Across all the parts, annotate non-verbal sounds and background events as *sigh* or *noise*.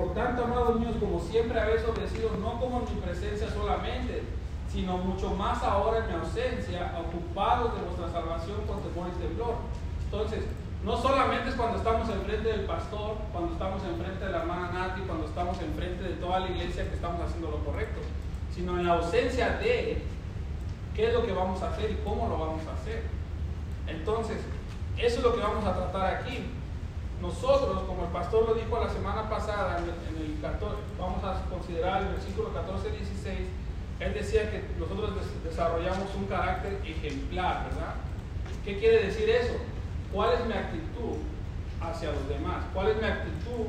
por tanto, amados míos, como siempre habéis obedecido, no como en mi presencia solamente, sino mucho más ahora en mi ausencia, ocupados de vuestra salvación con temor y temblor. Entonces, no solamente es cuando estamos enfrente del pastor, cuando estamos enfrente de la hermana Nati, cuando estamos enfrente de toda la iglesia que estamos haciendo lo correcto, sino en la ausencia de qué es lo que vamos a hacer y cómo lo vamos a hacer. Entonces, eso es lo que vamos a tratar aquí. Nosotros, como el pastor lo dijo la semana pasada, en el 14, vamos a considerar el versículo 14-16, él decía que nosotros desarrollamos un carácter ejemplar, ¿verdad? ¿Qué quiere decir eso? ¿Cuál es mi actitud hacia los demás? ¿Cuál es mi actitud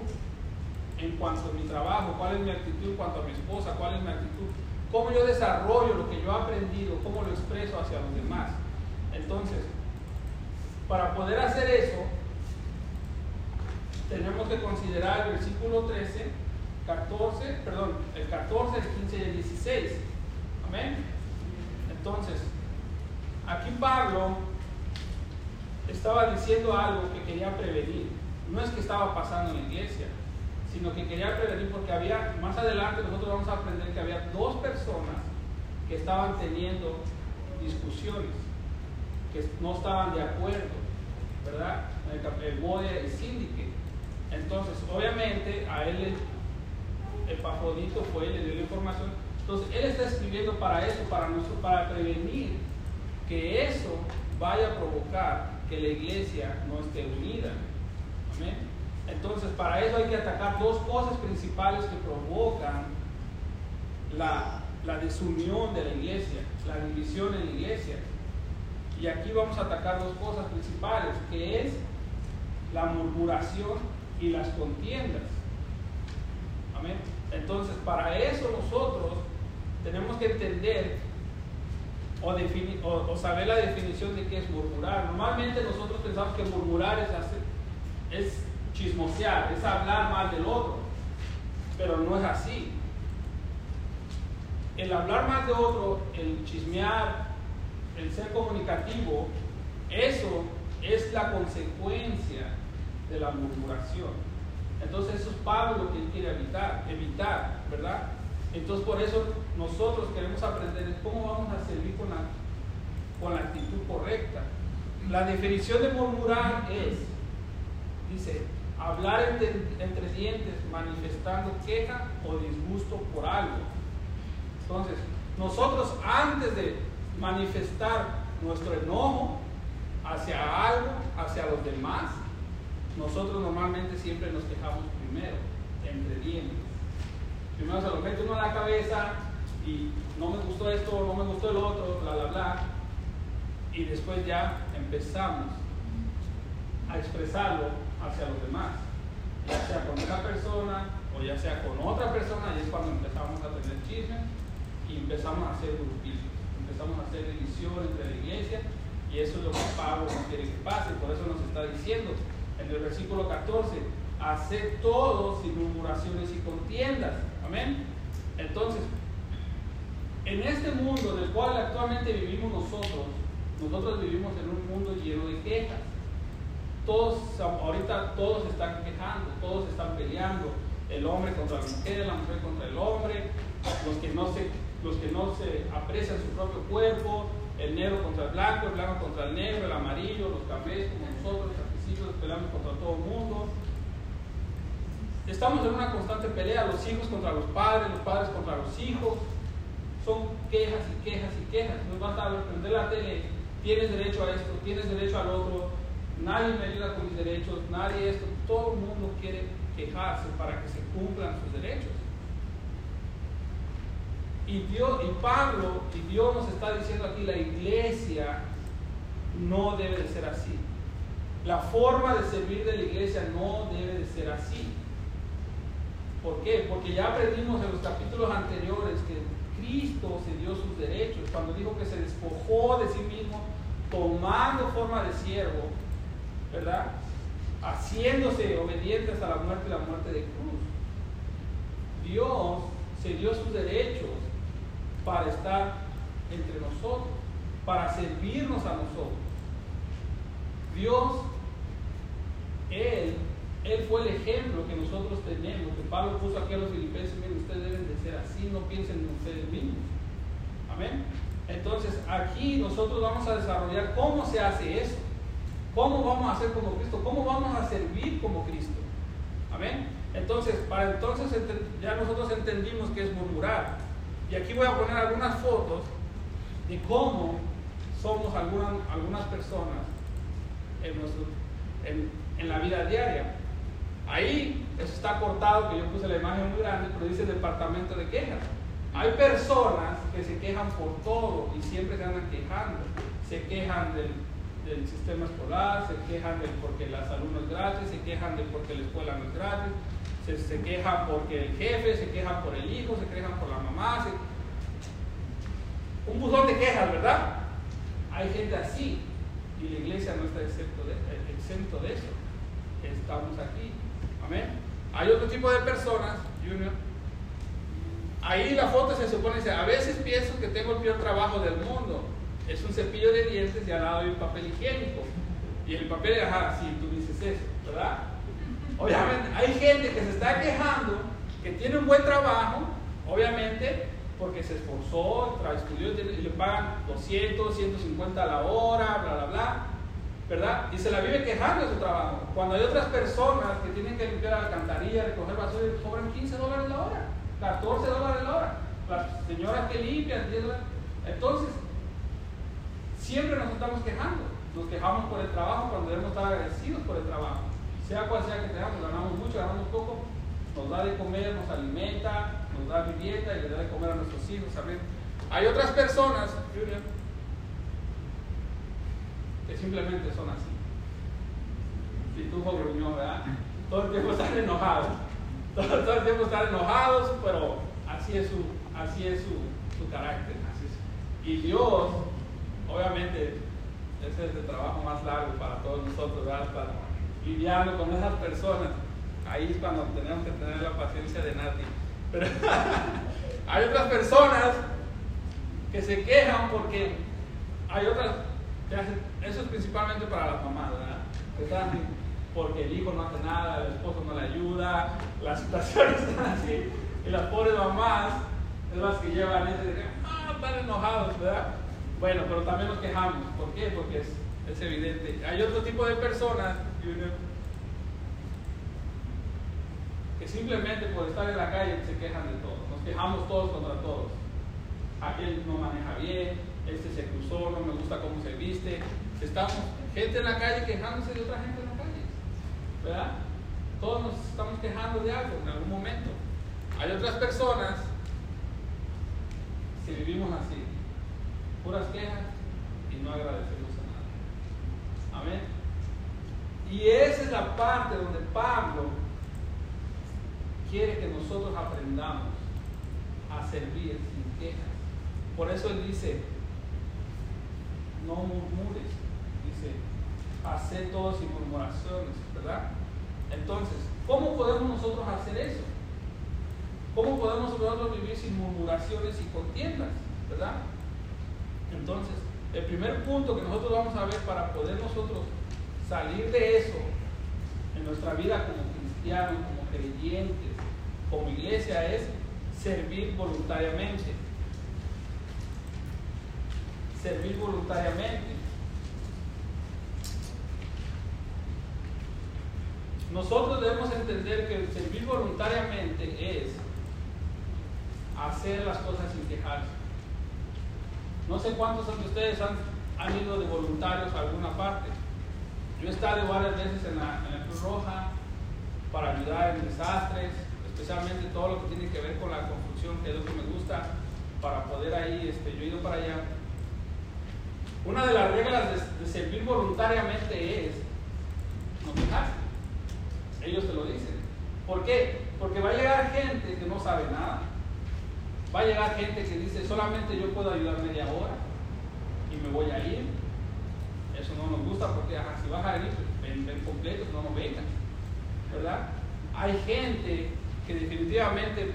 en cuanto a mi trabajo? ¿Cuál es mi actitud en cuanto a mi esposa? ¿Cuál es mi actitud? ¿Cómo yo desarrollo lo que yo he aprendido? ¿Cómo lo expreso hacia los demás? Entonces, para poder hacer eso, tenemos que considerar el versículo 13, 14, perdón, el 14, el 15 y el 16. Amén. Entonces, aquí Pablo estaba diciendo algo que quería prevenir. No es que estaba pasando en la iglesia, sino que quería prevenir porque había, más adelante nosotros vamos a aprender que había dos personas que estaban teniendo discusiones, que no estaban de acuerdo, ¿verdad? El, el y el síndico. Entonces, obviamente, a él el Pafrodito fue, le dio la información. Entonces, él está escribiendo para eso, para, nosotros, para prevenir que eso vaya a provocar que la iglesia no esté unida. Entonces, para eso hay que atacar dos cosas principales que provocan la, la desunión de la iglesia, la división en la iglesia. Y aquí vamos a atacar dos cosas principales, que es la murmuración y las contiendas. Amén. Entonces, para eso nosotros tenemos que entender o, saber la definición de qué es murmurar. Normalmente nosotros pensamos que murmurar es, hacer, es chismosear, es hablar mal del otro, pero no es así. El hablar mal de otro, el chismear, el ser comunicativo, eso es la consecuencia de la murmuración. Entonces eso es Pablo lo que él quiere evitar, evitar, ¿verdad? Entonces por eso nosotros queremos aprender cómo vamos a servir con la, con la actitud correcta. La definición de murmurar es, dice, hablar entre, entre dientes manifestando queja o disgusto por algo. Entonces, nosotros antes de manifestar nuestro enojo hacia algo, hacia los demás, nosotros normalmente siempre nos quejamos primero, entre dientes. Primero se lo mete uno a la cabeza y no me gustó esto, no me gustó el otro, bla, bla, bla. Y después ya empezamos a expresarlo hacia los demás, ya sea con una persona o ya sea con otra persona, y es cuando empezamos a tener chismes y empezamos a hacer grupitos, empezamos a hacer división entre la iglesia y eso es lo que Pablo no quiere que pase, por eso nos está diciendo en el versículo 14, hacer todo sin murmuraciones y contiendas. Amén. Entonces, en este mundo del cual actualmente vivimos nosotros, nosotros vivimos en un mundo lleno de quejas. Todos, ahorita todos están quejando, todos están peleando. El hombre contra la mujer, la mujer contra el hombre, los que no se, los que no se aprecian su propio cuerpo, el negro contra el blanco, el blanco contra el negro, el amarillo, los cafés como nosotros, peleamos contra todo el mundo. Estamos en una constante pelea, los hijos contra los padres, los padres contra los hijos. Son quejas y quejas y quejas. Nos basta prender la tele, tienes derecho a esto, tienes derecho al otro, nadie me ayuda con mis derechos, nadie esto. Todo el mundo quiere quejarse para que se cumplan sus derechos. Y, Dios, y Pablo y Dios nos está diciendo aquí, la iglesia no debe de ser así. La forma de servir de la iglesia no debe de ser así. ¿Por qué? Porque ya aprendimos en los capítulos anteriores que Cristo se dio sus derechos cuando dijo que se despojó de sí mismo tomando forma de siervo, ¿verdad? Haciéndose obediente hasta la muerte y la muerte de cruz. Dios se dio sus derechos para estar entre nosotros, para servirnos a nosotros. Dios él, él fue el ejemplo que nosotros tenemos, que Pablo puso aquí a los filipenses, miren, ustedes deben de ser así, no piensen en ustedes mismos. Amén. Entonces, aquí nosotros vamos a desarrollar cómo se hace eso. ¿Cómo vamos a hacer como Cristo? ¿Cómo vamos a servir como Cristo? Amén. Entonces, para entonces ya nosotros entendimos que es murmurar. Y aquí voy a poner algunas fotos de cómo somos algunas, algunas personas en, en, la vida diaria. Ahí eso está cortado, que yo puse la imagen muy grande, pero dice departamento de quejas. Hay personas que se quejan por todo y siempre se andan quejando. Se quejan del, del sistema escolar, se quejan de porque la salud no es gratis, se quejan de porque la escuela no es gratis, se, se quejan porque el jefe, se quejan por el hijo, se quejan por la mamá. Un buzón de quejas, ¿verdad? Hay gente así y la iglesia no está exento de, exento de eso. Estamos aquí. Amén. Hay otro tipo de personas, Junior. Ahí la foto se supone, a veces pienso que tengo el peor trabajo del mundo. Es un cepillo de dientes y al lado hay un papel higiénico. Y el papel, ajá, sí, tú dices eso, ¿verdad? Obviamente, hay gente que se está quejando, que tiene un buen trabajo, obviamente, porque se esforzó, estudió y le pagan 200, 150 a la hora, bla, bla, bla, ¿verdad? Y se la vive quejando de su trabajo. Cuando hay otras personas que tienen que limpiar la alcantarilla, recoger basura, cobran 15 dólares la hora, 14 dólares la hora. Las señoras que limpian, 10 dólares. Entonces, siempre nos estamos quejando. Nos quejamos por el trabajo cuando debemos estar agradecidos por el trabajo sea cual sea que tengamos, ganamos mucho, ganamos poco, nos da de comer, nos alimenta, nos da vivienda y le da de comer a nuestros hijos. Hay otras personas simplemente son así. Pitufo gruñón, ¿verdad? Todo el tiempo están enojados. Todo, el tiempo están enojados, pero así es su, así es su, carácter. Y Dios, obviamente, ese es el trabajo más largo para todos nosotros, ¿verdad? lidiando con esas personas. Ahí es cuando tenemos que tener la paciencia de Nati. Pero *laughs* hay otras personas que se quejan porque hay otras, eso es principalmente para las mamás, ¿verdad? Que están porque el hijo no hace nada, el esposo no le ayuda, las situaciones *laughs* están así. Y las pobres mamás es las que llevan ese ah, están enojados, ¿verdad? Bueno, pero también nos quejamos. ¿Por qué? Porque es, es evidente. Hay otro tipo de personas que simplemente por estar en la calle se quejan de todo. Nos quejamos todos contra todos. Aquel no maneja bien, este se cruzó, no me gusta cómo se viste. Estamos gente en la calle quejándose de otra gente en la calle. ¿Verdad? Todos nos estamos quejando de algo en algún momento. Hay otras personas que vivimos así, puras quejas y no agradecemos a nada. Amén. Y esa es la parte donde Pablo quiere que nosotros aprendamos a servir sin quejas. Por eso él dice, no murmures, dice, hacer todo sin murmuraciones, ¿verdad? Entonces, ¿cómo podemos nosotros hacer eso? ¿Cómo podemos nosotros vivir sin murmuraciones y contiendas, ¿verdad? Entonces, el primer punto que nosotros vamos a ver para poder nosotros salir de eso en nuestra vida como cristianos, como creyentes, como iglesia es servir voluntariamente. Servir voluntariamente. Nosotros debemos entender que servir voluntariamente es hacer las cosas sin quejarse. No sé cuántos de ustedes han, ido de voluntarios a alguna parte. Yo he estado varias veces en la, Cruz Roja para ayudar en desastres, especialmente todo lo que tiene que ver con la construcción, que es lo que me gusta, para poder ahí, este, yo he ido para allá. Una de las reglas de, servir voluntariamente es no quejarse. Ellos te lo dicen. ¿Por qué? Porque va a llegar gente que no sabe nada. Va a llegar gente que dice, solamente yo puedo ayudar media hora y me voy a ir eso no nos gusta porque si vas a venir, ven, ven completos, no nos vengan. ¿Verdad? Hay gente que definitivamente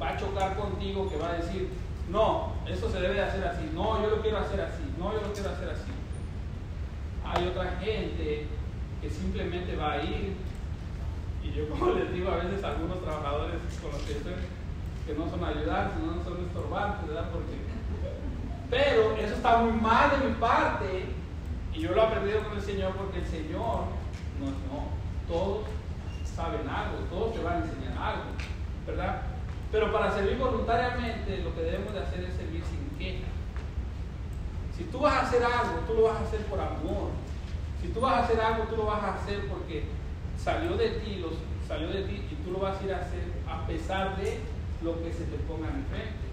va a chocar contigo, que va a decir, no, eso se debe de hacer así, no, yo lo quiero hacer así, no, yo lo quiero hacer así. Hay otra gente que simplemente va a ir y yo *laughs* como les digo a veces a algunos trabajadores con los que estoy, que no son ayudantes, no son estorbantes, ¿verdad? Porque, pero eso está muy mal de mi parte y yo lo he aprendido con el Señor porque el Señor, no, no, todos saben algo, todos te van a enseñar algo, ¿verdad? Pero para servir voluntariamente lo que debemos de hacer es servir sin queja. Si tú vas a hacer algo, tú lo vas a hacer por amor. Si tú vas a hacer algo, tú lo vas a hacer porque salió de ti, salió de ti y tú lo vas a ir a hacer a pesar de lo que se te ponga enfrente.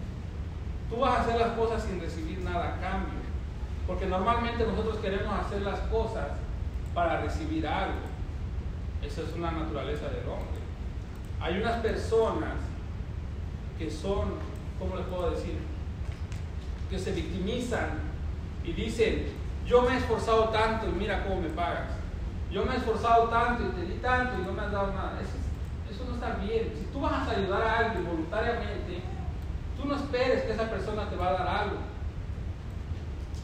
Tú vas a hacer las cosas sin recibir nada a cambio. Porque normalmente nosotros queremos hacer las cosas para recibir algo. Esa es una naturaleza del hombre. Hay unas personas que son, ¿cómo les puedo decir? Que se victimizan y dicen, yo me he esforzado tanto y mira cómo me pagas. Yo me he esforzado tanto y te di tanto y no me has dado nada. Eso, eso no está bien. Si tú vas a ayudar a alguien voluntariamente, tú no esperes que esa persona te va a dar algo.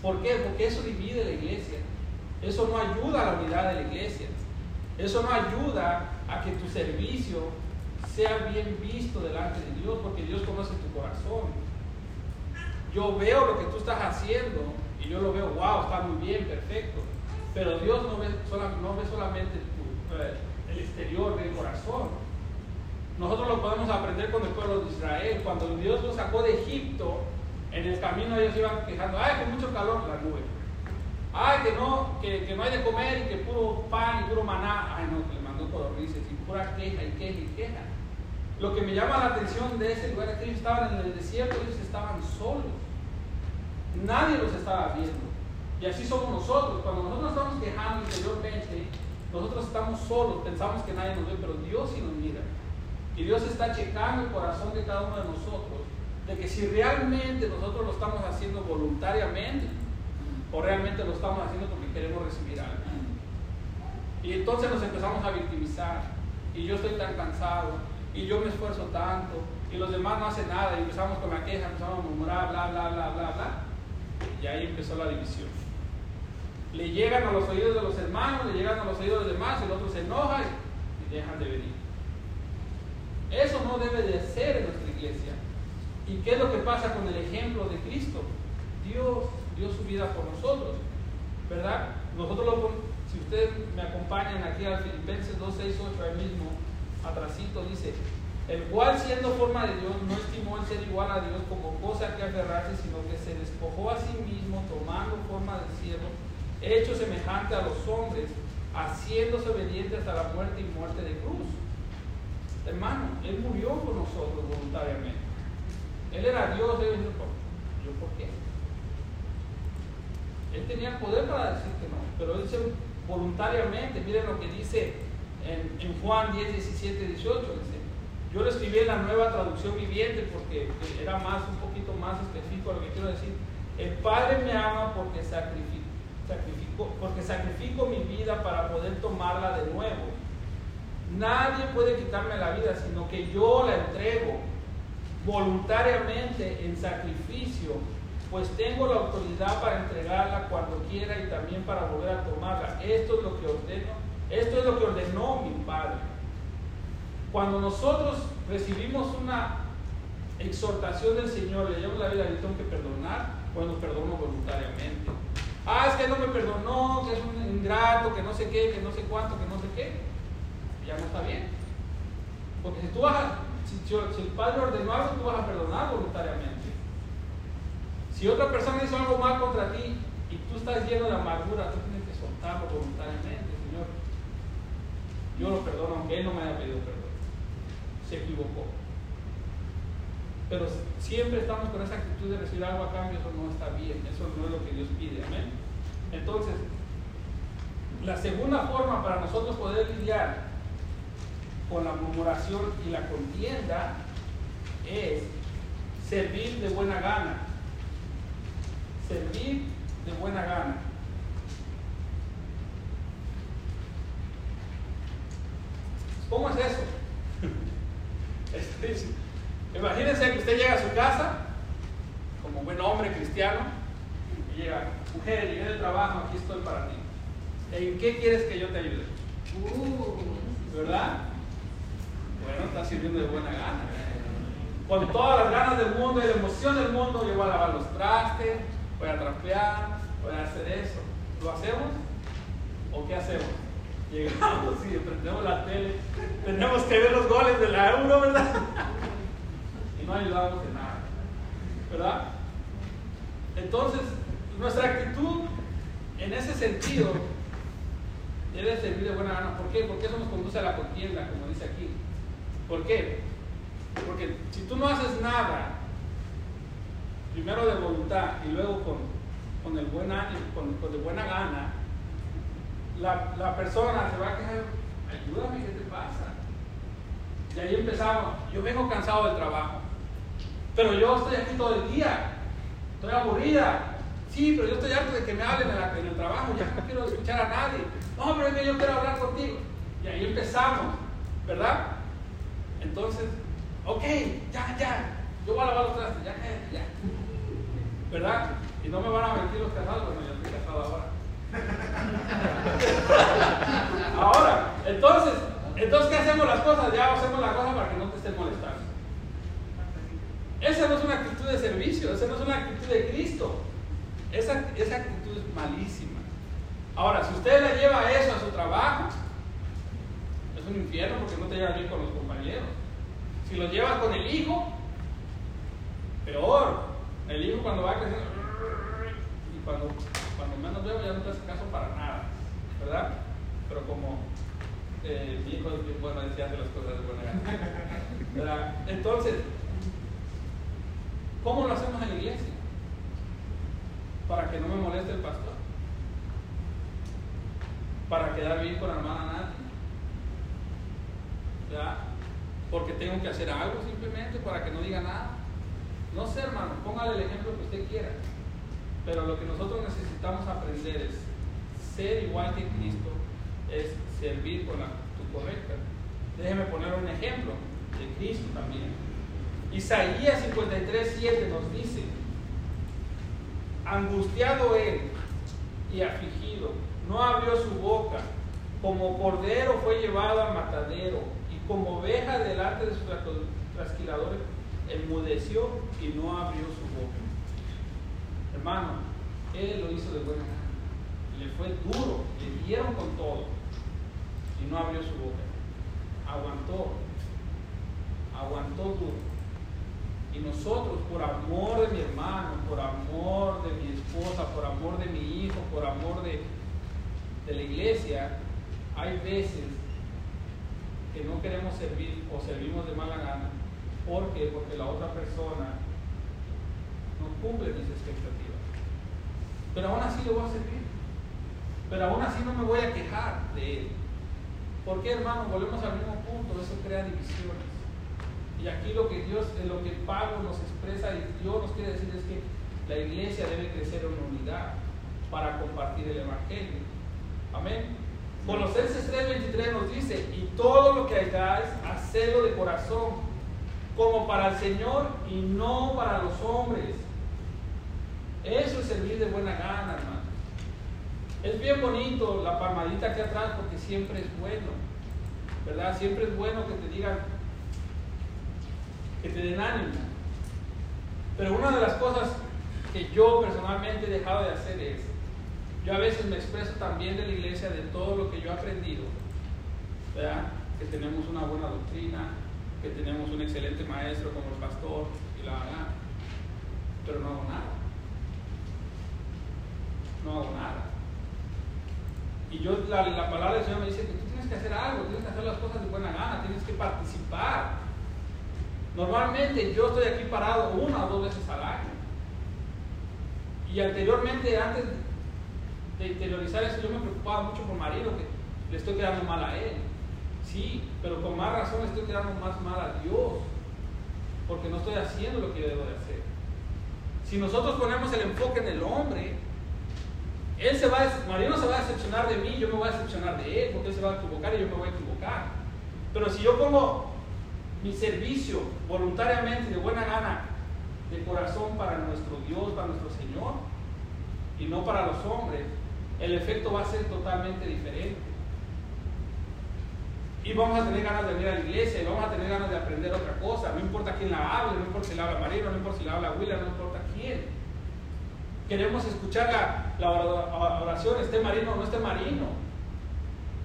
¿Por qué? Porque eso divide la iglesia. Eso no ayuda a la unidad de la iglesia. Eso no ayuda a que tu servicio sea bien visto delante de Dios, porque Dios conoce tu corazón. Yo veo lo que tú estás haciendo y yo lo veo, wow, está muy bien, perfecto. Pero Dios no ve, no ve solamente eh, el exterior del corazón. Nosotros lo podemos aprender con el pueblo de Israel. Cuando Dios los sacó de Egipto, en el camino ellos iban quejando, ay, que mucho calor la nube. Ay, que no, que, que, no hay de comer y que puro pan y puro maná. Ay, no, que le mandó codornices y pura queja y queja y queja. Lo que me llama la atención de ese lugar es que ellos estaban en el desierto, ellos estaban solos. Nadie los estaba viendo. Y así somos nosotros. Cuando nosotros estamos quejando interiormente, nosotros estamos solos, pensamos que nadie nos ve, pero Dios sí nos mira. Y Dios está checando el corazón de cada uno de nosotros, de que si realmente nosotros lo estamos haciendo voluntariamente, o realmente lo estamos haciendo porque queremos recibir algo. Y entonces nos empezamos a victimizar. Y yo estoy tan cansado, y yo me esfuerzo tanto, y los demás no hacen nada, y empezamos con la queja, empezamos a murmurar, bla, bla, bla, bla, bla. Y ahí empezó la división. Le llegan a los oídos de los hermanos, le llegan a los oídos de los demás, el otro se enoja y dejan de venir. Eso no debe de ser en nuestra iglesia. ¿Y qué es lo que pasa con el ejemplo de Cristo? Dios dio su vida por nosotros, ¿verdad? Nosotros lo, si ustedes me acompañan aquí al Filipenses 2, 6, 8, ahí mismo, atrasito dice, el cual siendo forma de Dios no estimó el ser igual a Dios como cosa que aferrarse, sino que se despojó a sí mismo tomando forma de siervo, hecho semejante a los hombres, haciéndose obediente hasta la muerte y muerte de cruz. Hermano, Él murió por nosotros voluntariamente. Él era Dios, Él dijo, ¿yo por qué? Él tenía poder para decir que no, pero Él se voluntariamente, miren lo que dice en, en Juan 10, 17, 18, dice, yo lo escribí en la nueva traducción viviente porque era más, un poquito más específico lo que quiero decir. El Padre me ama porque sacrifico, sacrifico, porque sacrifico mi vida para poder tomarla de nuevo. Nadie puede quitarme la vida, sino que yo la entrego voluntariamente en sacrificio, pues tengo la autoridad para entregarla cuando quiera y también para volver a tomarla. Esto es lo que ordeno, esto es lo que ordenó mi Padre. Cuando nosotros recibimos una exhortación del Señor, le llevamos la vida, le tengo que perdonar, nos perdono voluntariamente. Ah, es que no me perdonó, que es un ingrato, que no sé qué, que no sé cuánto, que no sé qué. Ya no está bien. Porque si tú vas a, si, si el Padre ordenó algo, tú vas a perdonar voluntariamente. Si otra persona hizo algo mal contra ti y tú estás lleno de amargura, tú tienes que soltarlo voluntariamente, Señor. Yo lo perdono aunque Él no me haya pedido perdón se equivocó. Pero siempre estamos con esa actitud de recibir algo a cambio, eso no está bien, eso no es lo que Dios pide, amén. Entonces, la segunda forma para nosotros poder lidiar con la murmuración y la contienda es servir de buena gana. Servir de buena gana. ¿Cómo es eso? Imagínense que usted llega a su casa, como buen hombre cristiano, y llega, mujer, llegué del trabajo, aquí estoy para ti. ¿En qué quieres que yo te ayude? Uh, ¿Verdad? Bueno, está sirviendo de buena gana. Con todas las ganas del mundo y la emoción del mundo, yo voy a lavar los trastes, voy a trapear, voy a hacer eso. ¿Lo hacemos? ¿O qué hacemos? Llegamos y prendemos la tele. Tenemos que ver los goles de la euro, ¿verdad? *laughs* Y no ayudamos. ¿Verdad? Entonces, nuestra actitud en ese sentido debe servir de buena gana. ¿Por qué? Porque eso nos conduce a la contienda, como dice aquí. ¿Por qué? Porque si tú no haces nada, primero de voluntad y luego con, con el buen con, con de buena gana, la, la, persona se va a quejar, ayúdame, ¿qué te pasa? Y ahí empezamos, yo vengo cansado del trabajo, pero yo estoy aquí todo el día, estoy aburrida. Sí, pero yo estoy harto de que me hablen en, el trabajo, ya no quiero escuchar a nadie. No, pero es que yo quiero hablar contigo. Y ahí empezamos, ¿verdad? Entonces, ok, ya, ya, yo voy a lavar los trastes, ya, ya. ¿Verdad? Y no me van a mentir los casados, bueno, yo estoy casado ahora. *laughs* ahora, entonces, entonces, ¿qué hacemos las cosas? Ya hacemos la cosa para que no te estén molestando. Esa no es una actitud de servicio, esa no es una actitud de Cristo. Esa, esa actitud es malísima. Ahora, si usted le lleva eso a su trabajo, es un infierno porque no te lleva bien con los compañeros. Si lo llevas con el hijo, peor. El hijo cuando va creciendo, y cuando, cuando menos veo ya no te hace caso para nada, ¿verdad? Pero como eh, mi hijo es bien bueno, decía hace las cosas de buena gana. Entonces, ¿cómo lo hacemos en la iglesia? Para que no me moleste el pastor. Para quedar bien con la hermana Nati. ¿verdad? Porque tengo que hacer algo simplemente para que no diga nada. No sé, hermano, póngale el ejemplo que usted quiera. Pero lo que nosotros necesitamos aprender es ser igual que Cristo, es servir con la actitud correcta. Déjeme poner un ejemplo de Cristo también. Isaías 53, 7 nos dice, angustiado él y afligido, no abrió su boca, como cordero fue llevado al matadero, y como oveja delante de sus trasquiladores, enmudeció y no abrió su boca. Hermano, él lo hizo de buena gana. Le fue duro, le dieron con todo y no abrió su boca. Aguantó, aguantó duro. Y nosotros, por amor de mi hermano, por amor de mi esposa, por amor de mi hijo, por amor de, de la iglesia, hay veces que no queremos servir o servimos de mala gana ¿Por qué? Porque la otra persona no cumple mis expectativas. Pero aún así le voy a servir. Pero aún así no me voy a quejar de él. ¿Por qué, hermano? Volvemos al mismo punto. Eso crea divisiones. Y aquí lo que Dios, lo que Pablo nos expresa y Dios nos quiere decir es que la iglesia debe crecer en unidad para compartir el Evangelio. Amén. Colosenses 3:23 nos dice, y todo lo que hagáis, hacedlo de corazón como para el Señor y no para los hombres. Eso es servir de buena gana, hermano. Es bien bonito la palmadita aquí atrás porque siempre es bueno, ¿verdad? Siempre es bueno que te digan, que te den ánimo. Pero una de las cosas que yo personalmente he dejado de hacer es, yo a veces me expreso también de la iglesia de todo lo que yo he aprendido, ¿verdad? Que tenemos una buena doctrina, que tenemos un excelente maestro como el pastor y la verdad, pero no hago nada. No hago nada. Y yo, la, la palabra del Señor me dice que tú tienes que hacer algo, tienes que hacer las cosas de buena gana, tienes que participar. Normalmente yo estoy aquí parado una o dos veces al año. Y anteriormente, antes de interiorizar eso, yo me preocupaba mucho por marido, que le estoy quedando mal a él. Sí, pero con más razón estoy quedando más mal a Dios, porque no estoy haciendo lo que debo de hacer. Si nosotros ponemos el enfoque en el hombre, él se va a, María no se va a decepcionar de mí, yo me voy a decepcionar de él, porque él se va a equivocar y yo me voy a equivocar. Pero si yo pongo mi servicio voluntariamente, de buena gana, de corazón para nuestro Dios, para nuestro Señor, y no para los hombres, el efecto va a ser totalmente diferente. Y vamos a tener ganas de venir a la iglesia, y vamos a tener ganas de aprender otra cosa. No importa quién la hable, no importa si la habla Marino, no importa si la habla Willa, no importa quién. Queremos escuchar la, la oración, esté marino o no esté marino.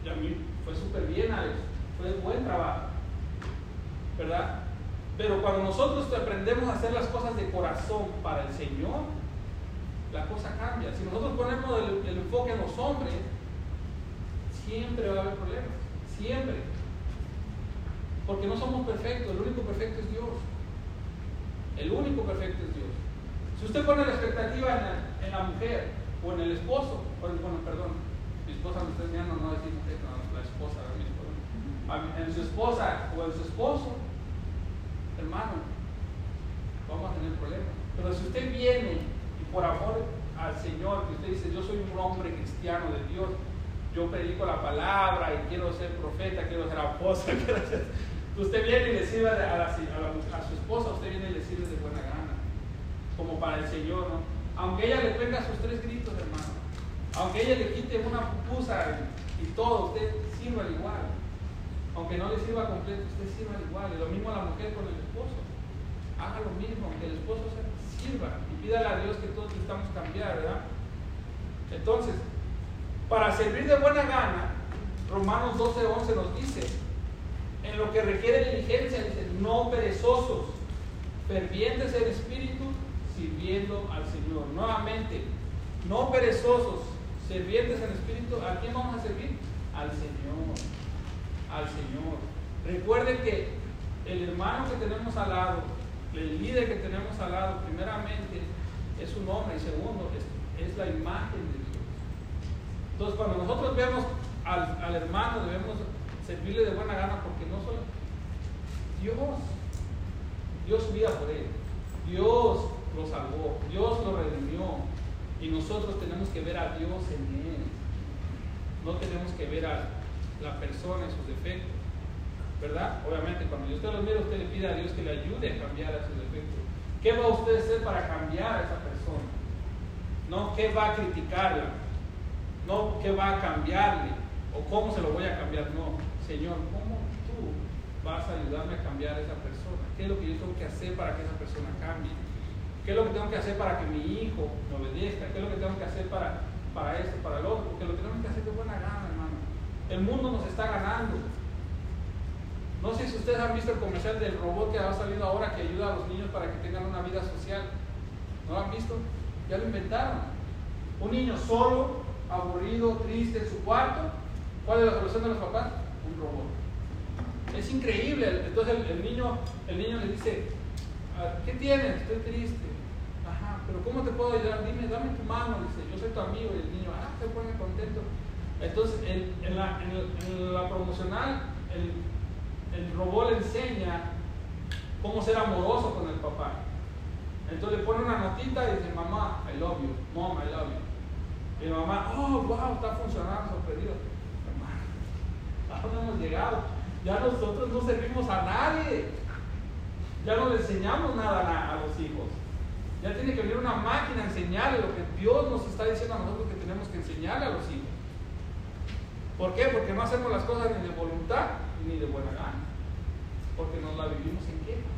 Y a mí fue súper bien, Alex. Fue buen trabajo. ¿Verdad? Pero cuando nosotros aprendemos a hacer las cosas de corazón para el Señor, la cosa cambia. Si nosotros ponemos el, el enfoque en los hombres, siempre va a haber problemas. Siempre. Porque no somos perfectos, el único perfecto es Dios. El único perfecto es Dios. Si usted pone la expectativa en la, mujer o en el esposo, bueno, perdón, mi esposa me está enseñando no decir mujer, no, la esposa, mi esposa. En su esposa o en su esposo, hermano, vamos a tener problemas. Pero si usted viene y por amor al Señor, que usted dice, yo soy un hombre cristiano de Dios, yo predico la palabra y quiero ser profeta, quiero ser apóstol, *laughs* Usted viene y le sirve a, su esposa, usted viene y le sirve de buena gana, como para el Señor, ¿no? Aunque ella le pega sus tres gritos, hermano, aunque ella le quite una pupusa y, todo, usted sirva al igual. Aunque no le sirva completo, usted sirva al igual. Y lo mismo a la mujer con el. Haga lo mismo, aunque el esposo sirva y pídale a Dios que todos necesitamos cambiar, ¿verdad? Entonces, para servir de buena gana, Romanos 12, 11 nos dice, en lo que requiere diligencia, no perezosos, fervientes en espíritu, sirviendo al Señor. Nuevamente, no perezosos, sirvientes en espíritu, ¿a quién vamos a servir? Al Señor, al Señor. Recuerden que el hermano que tenemos al lado, el líder que tenemos al lado, primeramente es un hombre y segundo es, la imagen de entonces, cuando nosotros vemos al, hermano, debemos servirle de buena gana porque no solo Dios dio su vida por él, Dios lo salvó, Dios lo redimió y nosotros tenemos que ver a Dios en él. No tenemos que ver a la persona en sus defectos. ¿Verdad? Obviamente, cuando usted lo mira, usted le pide a Dios que le ayude a cambiar a sus defectos. ¿Qué va usted a hacer para cambiar a esa persona? No, ¿qué va a criticarla? No qué va a cambiarle o cómo se lo voy a cambiar. No, Señor, ¿cómo tú vas a ayudarme a cambiar a esa persona? ¿Qué es lo que yo tengo que hacer para que esa persona cambie? ¿Qué es lo que tengo que hacer para que mi hijo me obedezca? ¿Qué es lo que tengo que hacer para, para esto, para el otro? Porque lo tenemos que hacer de buena gana, hermano. El mundo nos está ganando. No sé si ustedes han visto el comercial del robot que ha salido ahora que ayuda a los niños para que tengan una vida social. ¿No lo han visto? Ya lo inventaron. Un niño solo aburrido, triste en su cuarto, ¿cuál es la solución de los papás? Un robot. Es increíble. Entonces el, niño, el niño le dice, ah, ¿qué tienes? Estoy triste. Ajá, pero ¿cómo te puedo ayudar? Dime, dame tu mano. Dice, yo soy tu amigo. Y el niño, ah, se pone contento. Entonces, en, la, en, la, promocional, el, el robot le enseña cómo ser amoroso con el papá. Entonces le pone una notita y dice, mamá, I love you, mom, I love you. Y mi mamá, oh, wow, está funcionando, sorprendido. Hermano, ¿a dónde hemos llegado? Ya nosotros no servimos a nadie. Ya no le enseñamos nada a, los hijos. Ya tiene que venir una máquina a enseñarle lo que Dios nos está diciendo a nosotros que tenemos que enseñarle a los hijos. ¿Por qué? Porque no hacemos las cosas ni de voluntad ni de buena gana. Porque nos la vivimos en quejas,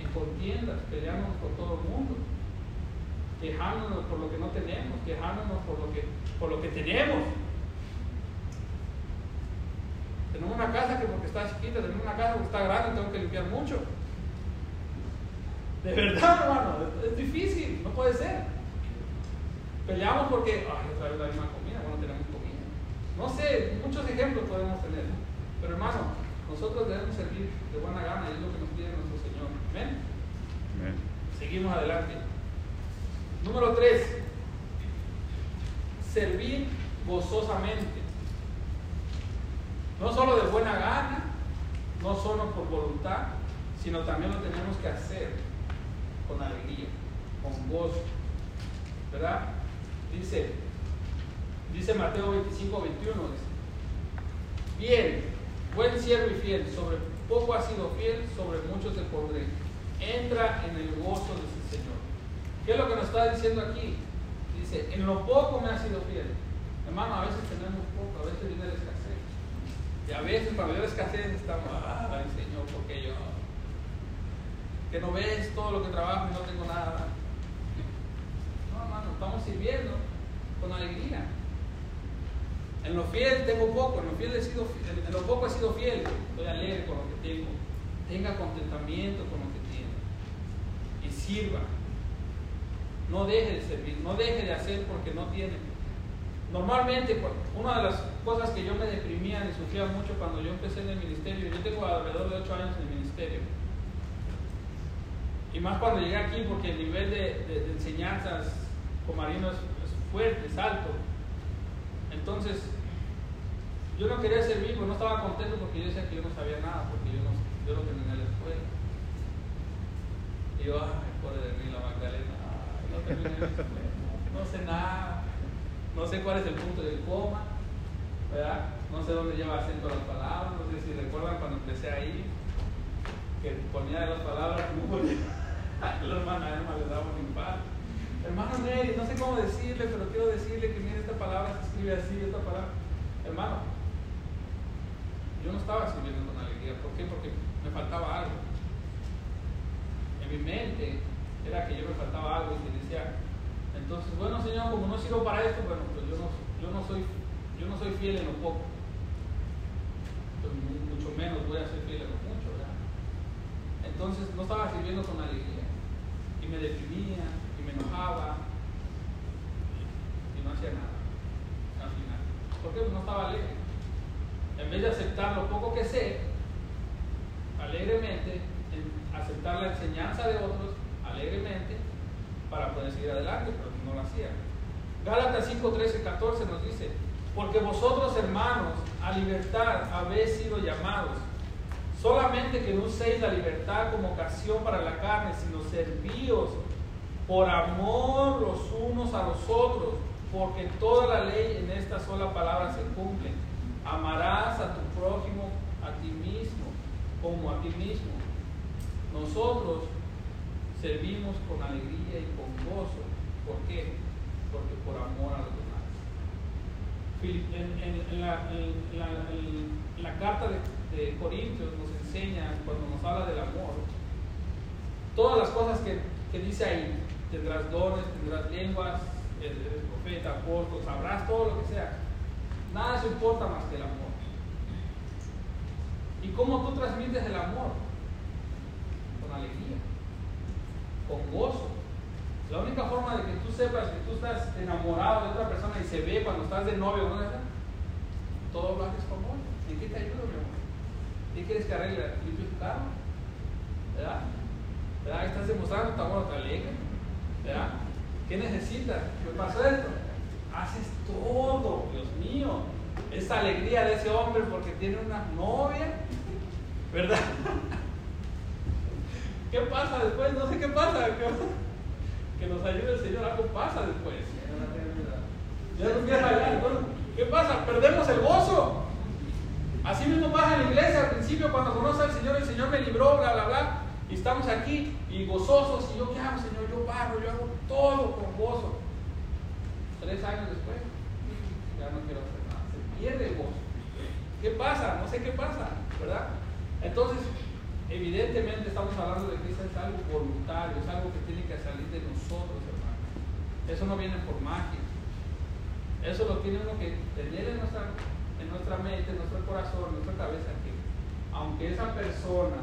en contiendas, peleándonos con todo el mundo quejándonos por lo que no tenemos, quejándonos por lo que, por lo que tenemos. Tenemos una casa que porque está chiquita, tenemos una casa que está grande, tengo que limpiar mucho. De verdad, hermano, es, difícil, no puede ser. Peleamos porque, ay, otra vez la misma comida, bueno, tenemos comida. No sé, muchos ejemplos podemos tener. Pero hermano, nosotros debemos servir de buena gana y es lo que nos pide nuestro Señor. Amén. Seguimos adelante. Número 3. Servir gozosamente. No solo de buena gana, no solo por voluntad, sino también lo tenemos que hacer con alegría, con gozo. ¿Verdad? Dice, dice Mateo 25, 21, bien, buen siervo y fiel, sobre poco ha sido fiel, sobre muchos te pondré. Entra en el gozo de su Señor. ¿Qué es lo que nos está diciendo aquí? Dice, en lo poco me ha sido fiel. Hermano, a veces tenemos poco, a veces viene la escasez. Y a veces cuando veo escasez estamos, ay Señor, ¿por qué yo? Que no ves todo lo que trabajo y no tengo nada. No, hermano, estamos sirviendo con alegría. En lo fiel tengo poco, en lo, fiel he sido, en lo poco he sido fiel. Estoy alegre con lo que tengo. Tenga contentamiento con lo que tiene. Y sirva. No deje de servir, no deje de hacer porque no tiene. Normalmente, una de las cosas que yo me deprimía y sufría mucho cuando yo empecé en el ministerio, yo tengo alrededor de 8 años en el ministerio. Y más cuando llegué aquí, porque el nivel de, enseñanzas con Marino es, fuerte, es alto. Entonces, yo no quería servir, no estaba contento porque yo decía que yo no sabía nada, porque yo no, yo no tenía en la escuela. Y yo, ay, pobre de mí, la Magdalena, no no sé nada, no sé cuál es el punto del coma, ¿verdad? No sé dónde lleva acento las palabras, no sé si recuerdan cuando empecé ahí, que ponía las palabras, *laughs* la hermana Emma le daba un impacto. Hermano Neri, no sé cómo decirle, pero quiero decirle que mire esta palabra se escribe así, esta palabra. Hermano, yo no estaba escribiendo con alegría. ¿Por qué? Porque me faltaba algo. En mi mente era que yo me faltaba algo y decía, entonces, bueno Señor, como no sirvo para esto, bueno, pues yo no, yo no, soy, yo no soy fiel en lo poco. Entonces, mucho menos voy a ser fiel en lo mucho, ¿verdad? Entonces no estaba sirviendo con alegría. Y me deprimía, y me enojaba, y no hacía nada al final. ¿Por qué? Pues no estaba alegre en vez de aceptar lo poco que sé, alegremente, aceptar la enseñanza de otros alegremente para poder seguir adelante, pero no lo hacía. Gálatas 5, 13, 14 nos dice, porque vosotros hermanos a libertad habéis sido llamados, solamente que no uséis la libertad como ocasión para la carne, sino servíos por amor los unos a los otros, porque toda la ley en esta sola palabra se cumple Amarás a tu prójimo a ti mismo, como a ti mismo. Nosotros servimos con alegría y con gozo. ¿Por qué? Porque por amor a los demás. En, la, carta de, Corintios nos enseña, cuando nos habla del amor, todas las cosas que, que dice ahí, tendrás dones, tendrás lenguas, profeta, apóstol, sabrás todo lo que sea Nada se importa más que el amor. ¿Y cómo tú transmites el amor? Con alegría, con gozo. La única forma de que tú sepas que tú estás enamorado de otra persona y se ve cuando estás de novio, ¿no? todo lo haces con amor. ¿En qué te ayudo, mi amor? ¿Qué quieres que arregle? ¿Limpio tu carro? ¿Verdad? ¿Verdad? Estás demostrando tu amor, te alegre. ¿Verdad? ¿Qué necesitas? ¿Qué pasó esto? haces todo, Dios mío. Alegría de ese hombre porque tiene una novia, ¿verdad? *laughs* ¿Qué pasa después? No sé qué pasa. Que nos ayude el Señor, algo pasa después. Ya no ¿Qué pasa? Perdemos el gozo. Así mismo pasa en la iglesia al principio cuando conoce al Señor, el Señor me libró, bla, bla, bla. Y estamos aquí y gozosos. ¿Y yo qué hago, Señor? Yo paro, yo hago todo con gozo tres años después, ya no quiero pierde el gozo. ¿Qué pasa? No sé qué pasa, ¿verdad? Entonces, evidentemente estamos hablando de que es algo voluntario, es algo que tiene que salir de nosotros, hermanos. Eso no viene por magia. Eso lo tiene uno que tener en nuestra, en nuestra mente, en nuestro corazón, en nuestra cabeza, que aunque esa persona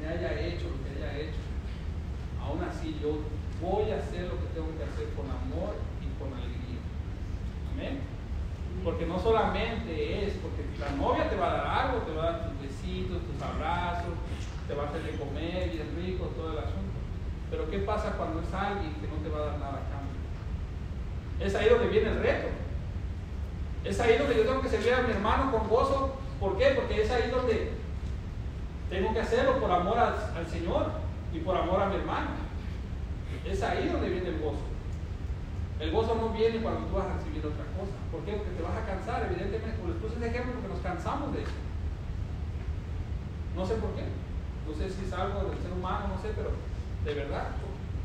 me haya hecho lo que haya hecho, aún así yo voy a hacer lo que tengo que hacer con amor con alegría. Amén. Porque no solamente es, porque la novia te va a dar algo, te va a dar tus besitos, tus abrazos, te va a hacer de comer bien rico, todo el asunto. Pero ¿qué pasa cuando es alguien que no te va a dar nada a cambio? Es ahí donde viene el reto. Es ahí donde yo tengo que servir a mi hermano con gozo. ¿Por qué? Porque es ahí donde tengo que hacerlo por amor al, al Señor y por amor a mi hermano. Es ahí donde viene el gozo. El gozo no viene cuando tú vas a recibir otra cosa. ¿Por qué? Porque te vas a cansar, evidentemente. Les puse ese ejemplo porque nos cansamos de eso. No sé por qué. No sé si es algo del ser humano, no sé, pero de verdad,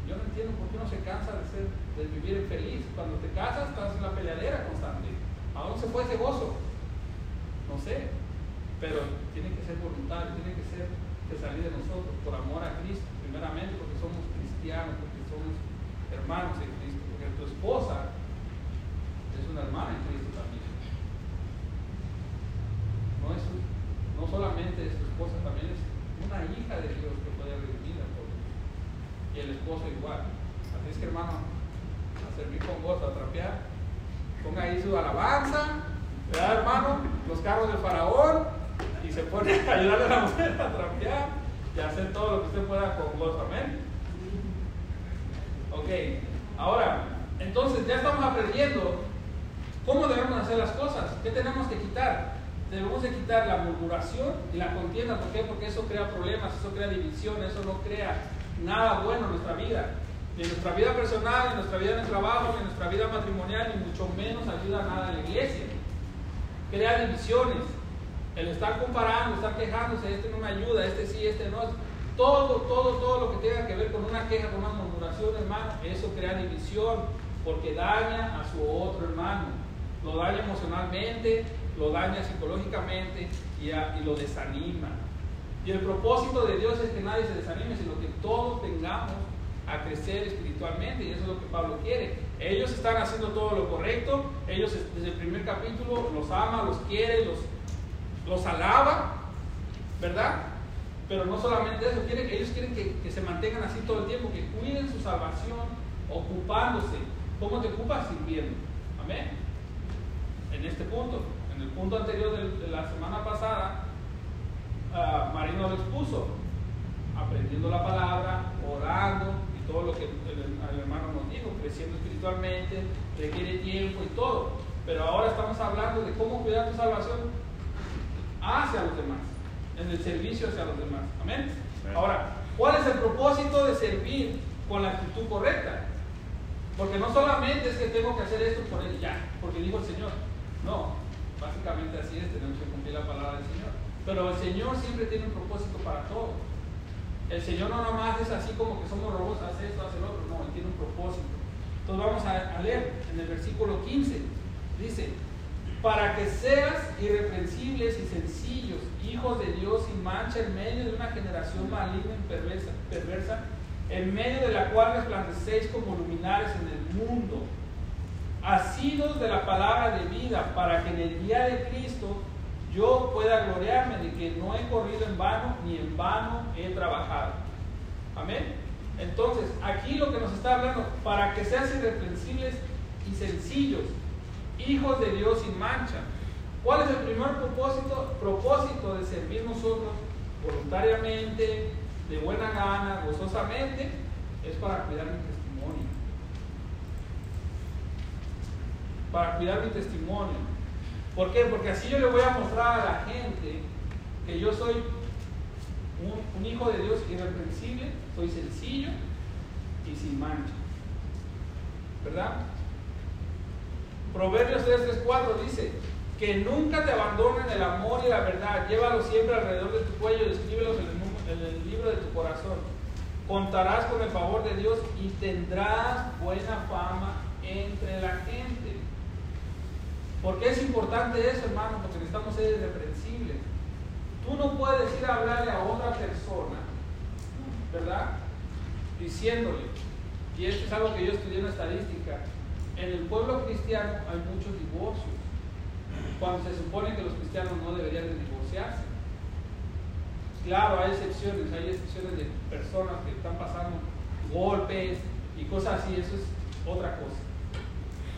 yo no entiendo por qué uno se cansa de, ser, de vivir feliz. Cuando te casas, estás en la peleadera constante. ¿A dónde se fue ese gozo? no sé, pero tiene que ser voluntario, tiene que ser que salir de nosotros por amor a Cristo, primeramente porque somos cristianos, porque somos hermanos es una hermana en Cristo también. No, es, no solamente es tu esposa, también es una hija de Dios que puede redimir a todos. Y el esposo igual. Así es que hermano, a servir con gozo, a trapear, ponga ahí su alabanza, ¿verdad hermano? Los carros del faraón y se pone a ayudarle a la mujer a trapear y a hacer todo lo que usted pueda con gozo, amén. Ok, ahora, entonces ya estamos aprendiendo cómo debemos hacer las cosas, qué tenemos que quitar. Debemos de quitar la murmuración y la contienda, ¿por qué? Porque eso crea problemas, eso crea división, eso no crea nada bueno en nuestra vida ni en nuestra vida personal, ni en nuestra vida en el trabajo, ni en nuestra vida matrimonial, ni mucho menos ayuda a nada en la iglesia. Crea divisiones. El estar comparando, estar quejándose, este no me ayuda, este sí, este no. Todo, todo, todo lo que tenga que ver con una queja, con una murmuración, hermano, eso crea división, porque daña a su otro hermano. Lo daña emocionalmente, lo daña psicológicamente y, lo desanima. Y el propósito de Dios es que nadie se desanime, sino que todos tengamos a crecer espiritualmente y eso es lo que Pablo quiere. Ellos están haciendo todo lo correcto, ellos desde el primer capítulo los ama, los quiere, los, los alaba, ¿verdad? Pero no solamente eso, quieren, ellos quieren que, que, se mantengan así todo el tiempo, que cuiden su salvación, ocupándose. ¿Cómo te ocupas? Sirviendo. Amén. En este punto, en el punto anterior de, de la semana pasada, uh, Marino lo expuso, aprendiendo la palabra, orando, todo lo que el, hermano nos dijo, creciendo espiritualmente, requiere tiempo y todo. Pero ahora estamos hablando de cómo cuidar tu salvación hacia los demás, en el servicio hacia los demás. Amén. Ahora, ¿cuál es el propósito de servir con la actitud correcta? Porque no solamente es que tengo que hacer esto por él ya, porque dijo el Señor. No, básicamente así es, tenemos que cumplir la palabra del Señor. Pero el Señor siempre tiene un propósito para todo. El Señor no nomás es así como que somos robots, hace esto, hace lo otro, no, Él tiene un propósito. Entonces vamos a, leer en el versículo 15. Dice, para que seas irreprensibles y sencillos, hijos de Dios sin mancha en medio de una generación maligna y perversa, en medio de la cual resplandecéis como luminares en el mundo, asidos de la palabra de vida, para que en el día de Cristo yo pueda gloriarme de que no he corrido en vano ni en vano he trabajado. Amén. Entonces, aquí lo que nos está hablando, para que seas irreprensibles y sencillos, hijos de Dios sin mancha. ¿Cuál es el primer propósito? Propósito de servir nosotros voluntariamente, de buena gana, gozosamente, es para cuidar testimonio. Para cuidar mi testimonio. ¿Por qué? Porque así yo le voy a mostrar a la gente que yo soy un, hijo de Dios irreprensible, soy sencillo y sin mancha. ¿Verdad? Proverbios 3, 4 dice, que nunca te abandonen el amor y la verdad, llévalo siempre alrededor de tu cuello y escríbelos en el, en el libro de tu corazón. Contarás con el favor de Dios y tendrás buena fama entre la gente. ¿Por qué es importante eso, hermano? Porque necesitamos ser irreprensibles. Tú no puedes ir a hablarle a otra persona, ¿verdad? Diciéndole, y esto es algo que yo estudié en la estadística, en el pueblo cristiano hay muchos divorcios, cuando se supone que los cristianos no deberían de divorciarse. Claro, hay excepciones, hay excepciones de personas que están pasando golpes y cosas así, eso es otra cosa.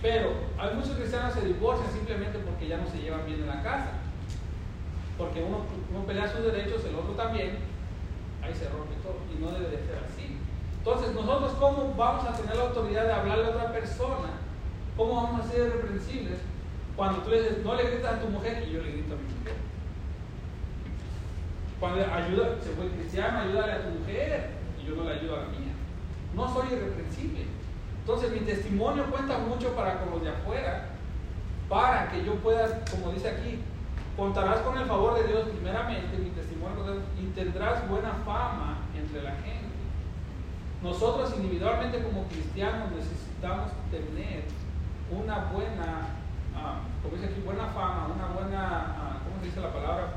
Pero hay muchos cristianos que se divorcian simplemente porque ya no se llevan bien en la casa. Porque uno, pelea sus derechos, el otro también. Ahí se rompe todo. Y no debe de ser así. Entonces, nosotros, ¿cómo vamos a tener la autoridad de hablarle a otra persona? ¿Cómo vamos a ser irreprensibles cuando tú le dices, no le gritas a tu mujer y yo le grito a mi mujer? Cuando ayuda, se fue cristiano, ayúdale a tu mujer y yo no le ayudo a la mía. No soy irreprensible. Entonces mi testimonio cuenta mucho para con los de afuera, para que yo pueda, como dice aquí, contarás con el favor de Dios primeramente, mi testimonio, y tendrás buena fama entre la gente. Nosotros individualmente como cristianos necesitamos tener una buena, uh, como dice aquí, buena fama, una buena, uh, ¿cómo dice la palabra,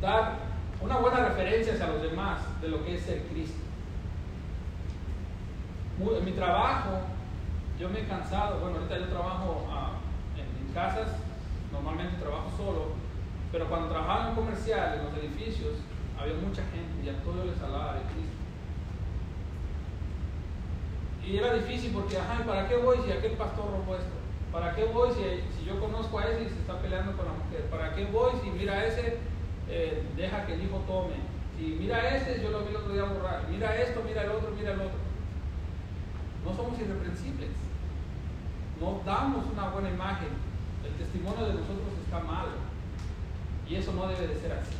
dar una buena referencia hacia los demás de lo que es ser Cristo. En mi trabajo, yo me he cansado, bueno, ahorita yo trabajo ah, en, casas, normalmente trabajo solo, pero cuando trabajaba en comercial, en los edificios, había mucha gente y a todos les hablaba de Cristo. Y era difícil porque, ajá, ¿para qué voy si aquel pastor robó esto? ¿Para qué voy si, si yo conozco a ese y se está peleando con la mujer? ¿Para qué voy si mira a ese, eh, deja que el hijo tome? Si mira a este, yo lo vi el otro día borrar. Mira esto, mira el otro, mira el otro. No somos irreprensibles. No damos una buena imagen. El testimonio de nosotros está mal. Y eso no debe de ser así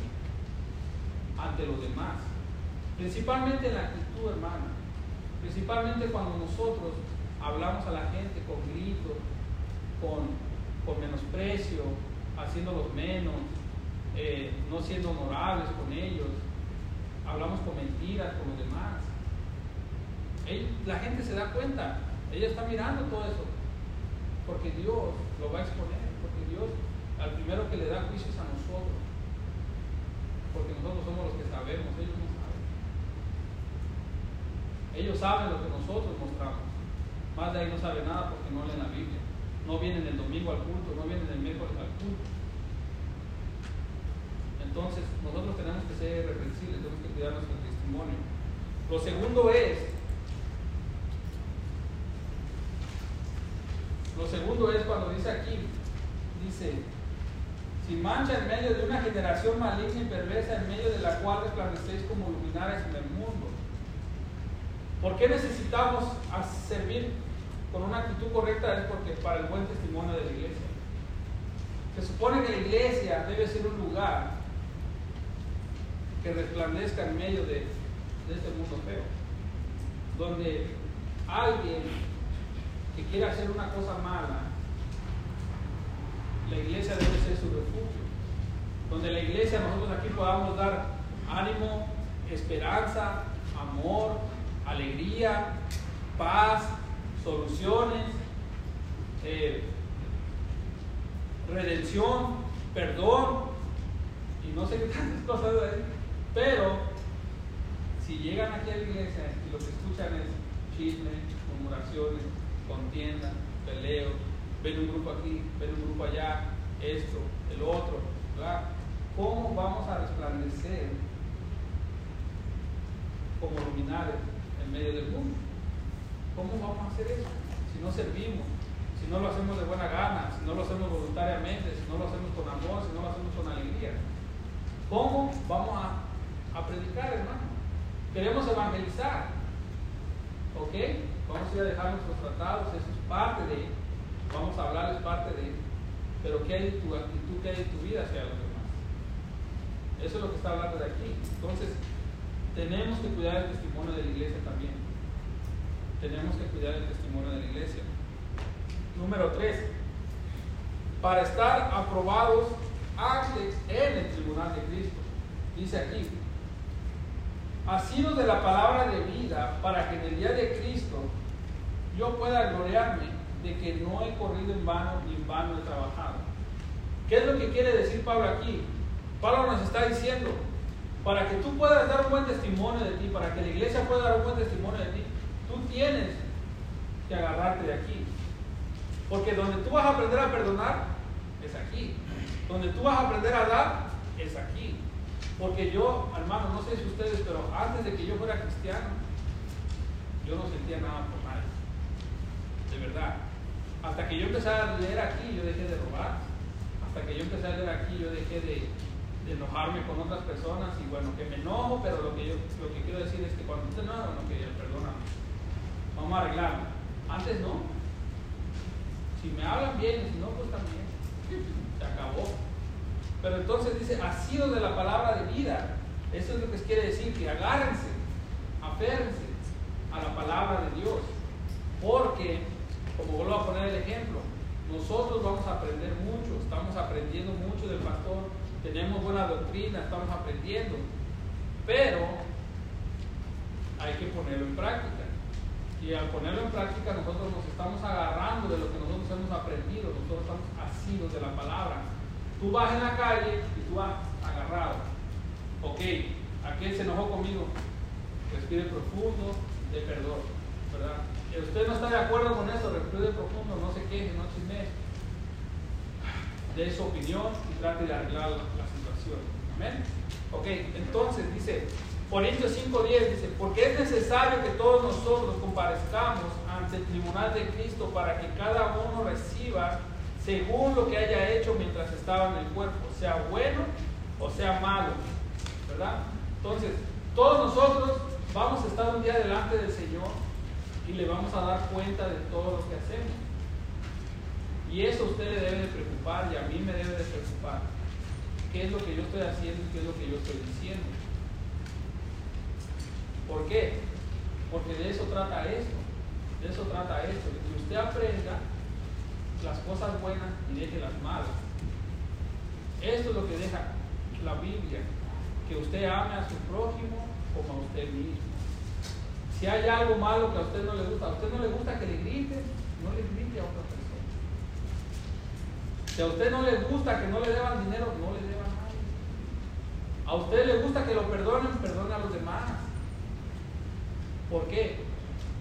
ante los demás. Principalmente en la actitud, hermana. Principalmente cuando nosotros hablamos a la gente con gritos, con, con menosprecio, haciéndolos menos, eh, no siendo honorables con ellos, hablamos con mentiras con los demás. La gente se da cuenta, ella está mirando todo eso, porque Dios lo va a exponer, porque Dios al primero que le da juicio es a nosotros, porque nosotros somos los que sabemos, ellos no ellos saben lo que nosotros mostramos. Más de ahí no saben nada porque no leen la Biblia. No vienen el domingo al culto, no vienen el miércoles al culto. Entonces, nosotros tenemos que ser reprensibles, tenemos que cuidar nuestro testimonio. Lo segundo es, lo segundo es cuando dice aquí, dice, sin mancha en medio de una generación maligna y perversa, en medio de la cual resplandecéis como luminares en el mundo. ¿Por qué necesitamos servir con una actitud correcta? Es porque para el buen testimonio de la iglesia. Se supone que la iglesia debe ser un lugar que resplandezca en medio de, este mundo feo, donde alguien que quiera hacer una cosa mala, la iglesia debe ser su refugio, donde la iglesia nosotros aquí podamos dar ánimo, esperanza, amor, alegría, paz, soluciones, eh, redención, perdón y no sé qué tantas cosas ahí. Pero si llegan aquí a la iglesia y lo que escuchan es chisme, murmuraciones, contienda, peleo, ven un grupo aquí, ven un grupo allá, esto, el otro. ¿Cómo vamos a resplandecer como luminares en medio del mundo. ¿Cómo vamos a hacer eso? Si no servimos, si no lo hacemos de buena gana, si no lo hacemos voluntariamente, si no lo hacemos con amor, si no lo hacemos con alegría. ¿Cómo vamos a, predicar, hermano? Queremos evangelizar. ¿Ok? Vamos a ir a dejar nuestros tratados, eso es parte de, vamos a hablarles parte de, pero ¿qué hay de tu actitud, qué hay de tu vida hacia los demás? Eso es lo que está hablando de aquí. Entonces, tenemos que cuidar el testimonio de la iglesia también. Tenemos que cuidar el testimonio de la iglesia. Número 3. Para estar aprobados antes en el tribunal de Cristo. Dice aquí, asidos de la palabra de vida para que en el día de Cristo yo pueda gloriarme de que no he corrido en vano ni en vano he trabajado. ¿Qué es lo que quiere decir Pablo aquí? Pablo nos está diciendo, para que tú puedas dar un buen testimonio de ti, para que la iglesia pueda dar un buen testimonio de ti, tú tienes que agarrarte de aquí. Porque donde tú vas a aprender a perdonar es aquí. Donde tú vas a aprender a dar es aquí. Porque yo, hermano, no sé si ustedes, pero antes de que yo fuera cristiano, yo no sentía nada por nadie. De verdad. Hasta que yo empecé a leer aquí, yo dejé de robar. Hasta que yo empecé a leer aquí, yo dejé de, enojarme con otras personas y bueno, que me enojo, pero lo que yo lo que quiero decir es que cuando usted no, no que perdona, vamos a arreglarlo. Antes no. Si me hablan bien si no, pues también. Se acabó. Pero entonces dice, sido de la palabra de vida. Eso es lo que quiere decir, que agárrense, aférrense a la palabra de Dios. Porque, como vuelvo a poner el ejemplo, nosotros vamos a aprender mucho, estamos aprendiendo mucho del pastor tenemos buena doctrina, estamos aprendiendo, pero hay que ponerlo en práctica. Y al ponerlo en práctica nosotros nos estamos agarrando de lo que nosotros hemos aprendido, nosotros estamos asidos de la palabra. Tú vas en la calle y tú vas agarrado. Ok, aquel se enojó conmigo. Respire profundo de perdón, ¿verdad? Si usted no está de acuerdo con eso, respire profundo, no se queje, no chisme. De su opinión y trate de arreglar la situación. Amén. Ok, entonces dice, Corintios 5:10 dice, porque es necesario que todos nosotros comparezcamos ante el tribunal de Cristo para que cada uno reciba según lo que haya hecho mientras estaba en el cuerpo, sea bueno o sea malo, ¿verdad? Entonces, todos nosotros vamos a estar un día delante del Señor y le vamos a dar cuenta de todo lo que hacemos. Y eso a usted le debe de preocupar y a mí me debe de preocupar. ¿Qué es lo que yo estoy haciendo y qué es lo que yo estoy diciendo? ¿Por qué? Porque de eso trata esto. De eso trata esto. De que usted aprenda las cosas buenas y deje las malas. Esto es lo que deja la Biblia. Que usted ame a su prójimo como a usted mismo. Si hay algo malo que a usted no le gusta, a usted no le gusta que le griten, no le grite a otra persona. Si a usted no le gusta que no le deban dinero, no le deban nada. A usted le gusta que lo perdonen, perdone a los demás. ¿Por qué?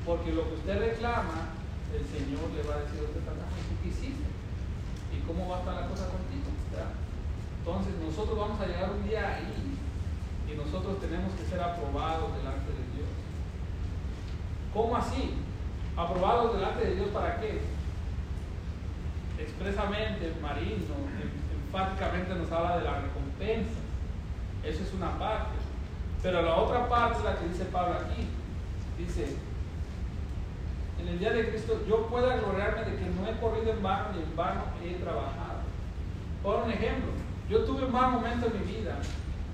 Porque lo que usted reclama, el Señor le va a decir a usted, ¿qué hiciste? ¿Y cómo va a estar la cosa contigo? Entonces nosotros vamos a llegar un día ahí y nosotros tenemos que ser aprobados delante de Dios. ¿Cómo así? ¿Aprobados delante de Dios para qué? Expresamente, Marino, enfáticamente nos habla de la recompensa. Eso es una parte. Pero la otra parte es la que dice Pablo aquí. Dice, en el día de Cristo yo pueda gloriarme de que no he corrido en vano ni en vano he trabajado. Por un ejemplo, yo tuve un mal momento en mi vida.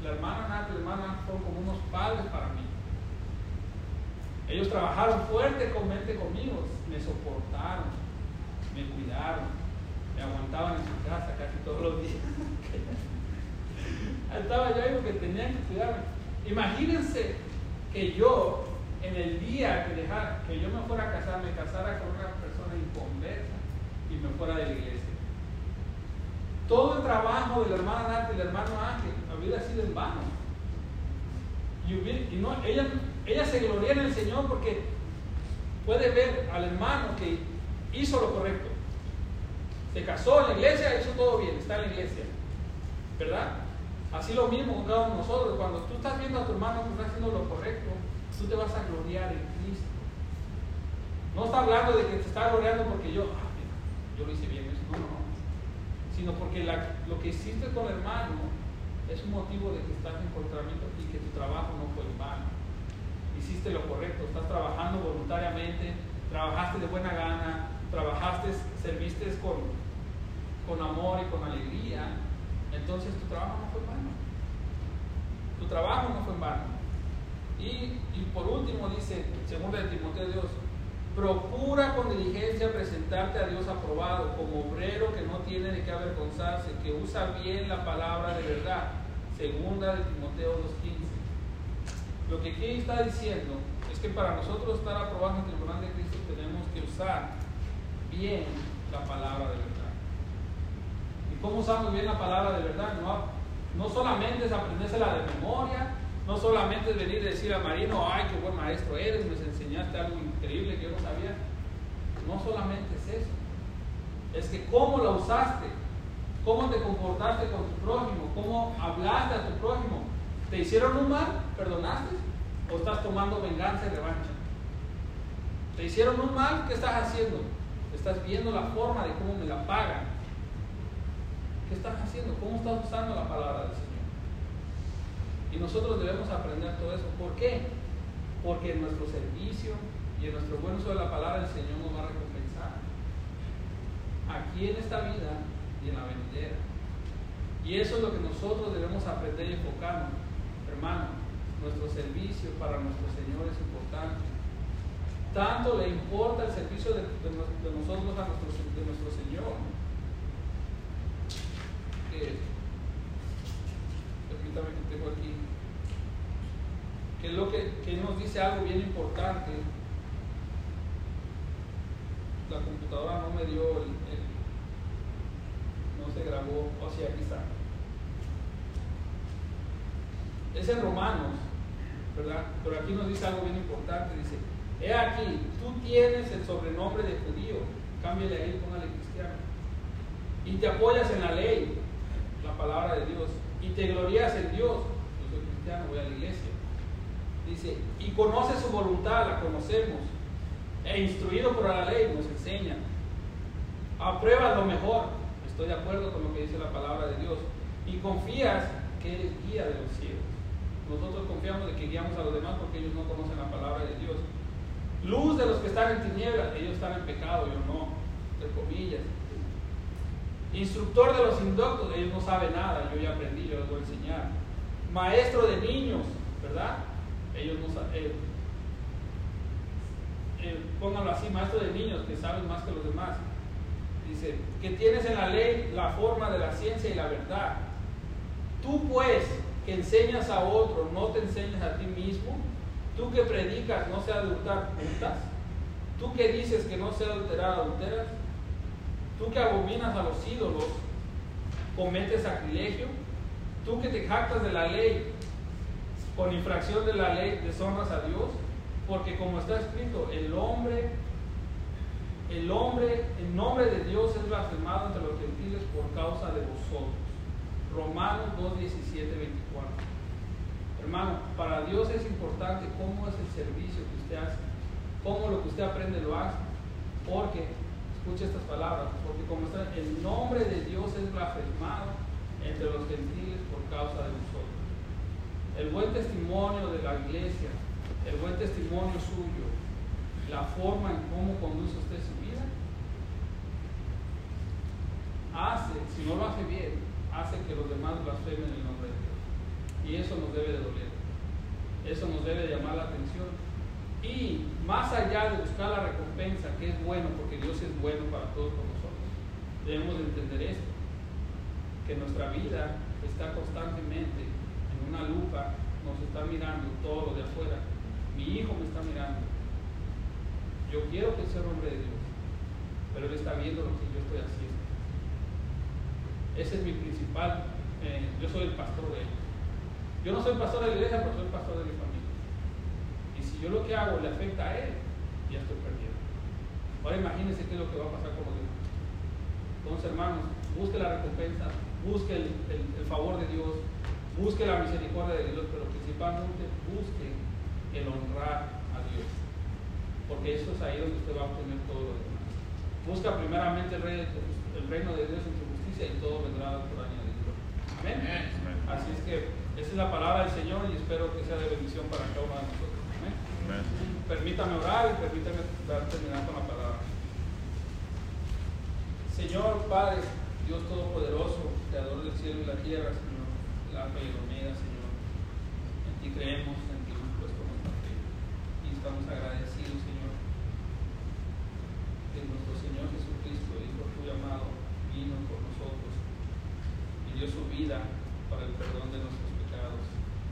La hermana Nat y la hermana fueron como unos padres para mí. Ellos trabajaron fuertemente conmigo, me soportaron, me cuidaron, me aguantaban en su casa casi todos los días. *laughs* Estaba yo ahí porque tenían que cuidarme. Imagínense que yo en el día que, dejar, que yo me fuera a casar, me casara con una persona inconversa y me fuera de la iglesia. Todo el trabajo de la hermana Nati y del hermano Ángel había sido en vano. Y, no, ella, ella se gloria en el Señor porque puede ver al hermano que hizo lo correcto. Se casó en la iglesia, hizo todo bien, está en la iglesia. ¿Verdad? Así lo mismo con cada uno de nosotros. Cuando tú estás viendo a tu hermano que está haciendo lo correcto, tú te vas a gloriar en Cristo. No está hablando de que te está gloriando porque yo, ah, yo lo hice bien, no, no, no. Sino porque lo que hiciste con el hermano es un motivo de que estás en encontramiento y que tu trabajo no fue en vano. Hiciste lo correcto, estás trabajando voluntariamente, trabajaste de buena gana, trabajaste, serviste con, con amor y con alegría. Entonces tu trabajo no fue en vano. Tu trabajo no fue en vano. Y, por último dice, segundo de Timoteo Dios, procura con diligencia presentarte a Dios aprobado, como obrero que no tiene de qué avergonzarse, que usa bien la palabra de verdad. Segunda de Timoteo 2.15. Lo que aquí está diciendo es que para nosotros estar aprobados en el tribunal de Cristo tenemos que usar bien la palabra de verdad. ¿Y cómo usamos bien la palabra de verdad? No, no solamente es aprendérsela de memoria, no solamente es venir y decir a Marino, ay, qué buen maestro eres, me enseñaste algo increíble que yo no sabía. No solamente es eso. Es que cómo la usaste, cómo te comportaste con tu prójimo, cómo hablaste a tu prójimo. ¿Te hicieron un mal? ¿Perdonaste? ¿O estás tomando venganza y revancha? ¿Te hicieron un mal? ¿Qué estás haciendo? Estás viendo la forma de cómo me la pagan. ¿Qué estás haciendo? ¿Cómo estás usando la palabra del Señor? Y nosotros debemos aprender todo eso. ¿Por qué? Porque en nuestro servicio y en nuestro buen uso de la palabra el Señor nos va a recompensar. Aquí en esta vida y en la venidera. Y eso es lo que nosotros debemos aprender y enfocarnos. Hermano, nuestro servicio para nuestro Señor es importante. Tanto le importa el servicio de, nosotros a nuestro, de nuestro Señor. Permítame que tengo aquí que es lo que, que nos dice algo bien importante. La computadora no me dio el, no se grabó, o sea, aquí está. Es en Romanos, ¿verdad? Pero aquí nos dice algo bien importante, dice, he aquí, tú tienes el sobrenombre de judío, cámbiale ahí, póngale cristiano, y te apoyas en la ley, la palabra de Dios, y te glorías en Dios, yo soy cristiano, voy a la iglesia. Dice, y conoces su voluntad, la conocemos, e instruido por la ley nos enseña. Apruebas lo mejor, estoy de acuerdo con lo que dice la palabra de Dios, y confías que eres guía de los cielos. Nosotros confiamos de que guiamos a los demás porque ellos no conocen la palabra de Dios. Luz de los que están en tinieblas, ellos están en pecado, yo no, entre comillas. Instructor de los indoctos, ellos no saben nada, yo ya aprendí, yo les voy a enseñar. Maestro de niños, ¿verdad? Ellos no saben. Eh, eh, pónganlo así, maestro de niños que saben más que los demás. Dice, que tienes en la ley la forma de la ciencia y la verdad. Tú pues, que enseñas a otro, no te enseñas a ti mismo. Tú que predicas, no se adulterar, puntas. Tú que dices que no se adulterar, adulteras. Tú que abominas a los ídolos, cometes sacrilegio. Tú que te jactas de la ley, con infracción de la ley, deshonras a Dios. Porque como está escrito, el hombre, el hombre, el nombre de Dios es blasfemado entre los gentiles por causa de vosotros. Romanos 2, 17, 24. Hermano, para Dios es importante cómo es el servicio que usted hace, cómo lo que usted aprende lo hace, porque, escuche estas palabras, porque como está, el nombre de Dios es blasfemado entre los gentiles por causa de vosotros. El buen testimonio de la iglesia el buen testimonio suyo, la forma en cómo conduce usted su vida, hace, si no lo hace bien, hace que los demás blasfemen el nombre de Dios. Y eso nos debe de doler. Eso nos debe de llamar la atención. Y más allá de buscar la recompensa, que es bueno, porque Dios es bueno para todos nosotros, debemos de entender esto, que nuestra vida está constantemente en una lupa, nos está mirando todo lo de afuera, mi hijo me está mirando. Yo quiero que sea hombre de Dios, pero él está viendo lo que yo estoy haciendo. Ese es mi principal, eh, yo soy el pastor de él. Yo no soy pastor de la iglesia, pero soy pastor de mi familia. Si yo lo que hago le afecta a él, ya estoy perdiendo. Ahora imagínense qué es lo que va a pasar con los demás. Entonces, hermanos, busque la recompensa, busque el, el favor de Dios, busque la misericordia de Dios, pero principalmente busque el honrar a Dios. Porque eso es ahí donde usted va a obtener todo lo demás. Busca primeramente el, reino de Dios en su justicia y todo vendrá por añadidura. Amén. Amén. Así es que esa es la palabra del Señor y espero que sea de bendición para cada uno de nosotros. Amén. Permítame orar y permítame terminar con la palabra. Señor Padre, Dios Todopoderoso, Creador del cielo y la tierra, Señor, el alfa y omega, Señor. En ti creemos, estamos agradecidos, Señor, que nuestro Señor Jesucristo, Hijo tuyo amado, vino por nosotros y dio su vida para el perdón de nuestros pecados.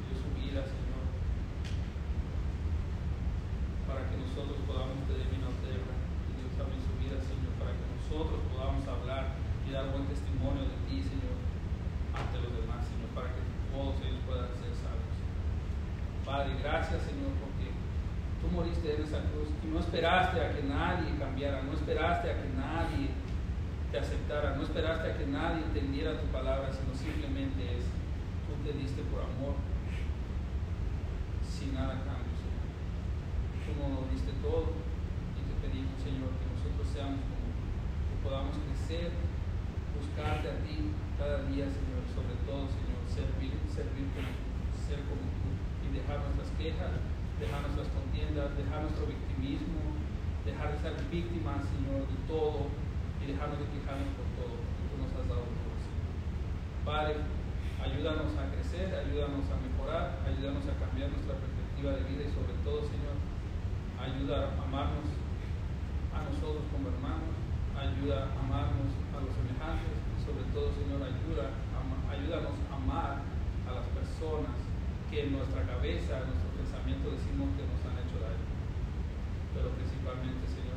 Dio su vida, Señor, para que nosotros podamos tener vida tierra. Y Dios también su vida, Señor, para que nosotros podamos hablar y dar buen testimonio de ti, Señor, ante los demás, Señor, para que todos ellos puedan ser salvos. Padre, gracias, Señor, porque Tú moriste en esa cruz y no esperaste a que nadie cambiara, no esperaste a que nadie te aceptara, no esperaste a que nadie entendiera tu palabra, sino simplemente es, tú te diste por amor, sin nada. Nos diste todo y te pedimos, Señor, que nosotros seamos como que podamos crecer, buscarte a ti cada día, Señor, sobre todo, Señor, servir, servir como ser como tú y dejar nuestras quejas dejar nuestras contiendas, dejar nuestro victimismo, dejar de ser víctimas, Señor, de todo y dejarnos de quejarnos por todo que tú nos has dado todo, Señor. Padre, ayúdanos a crecer, ayúdanos a mejorar, ayúdanos a cambiar nuestra perspectiva de vida y sobre todo, Señor, ayuda a amarnos a nosotros como hermanos, ayuda a amarnos a los semejantes y sobre todo, Señor, ayuda a, ayúdanos a amar a las personas que en nuestra cabeza, en nuestro pensamiento decimos que nos han hecho daño. Pero principalmente, Señor,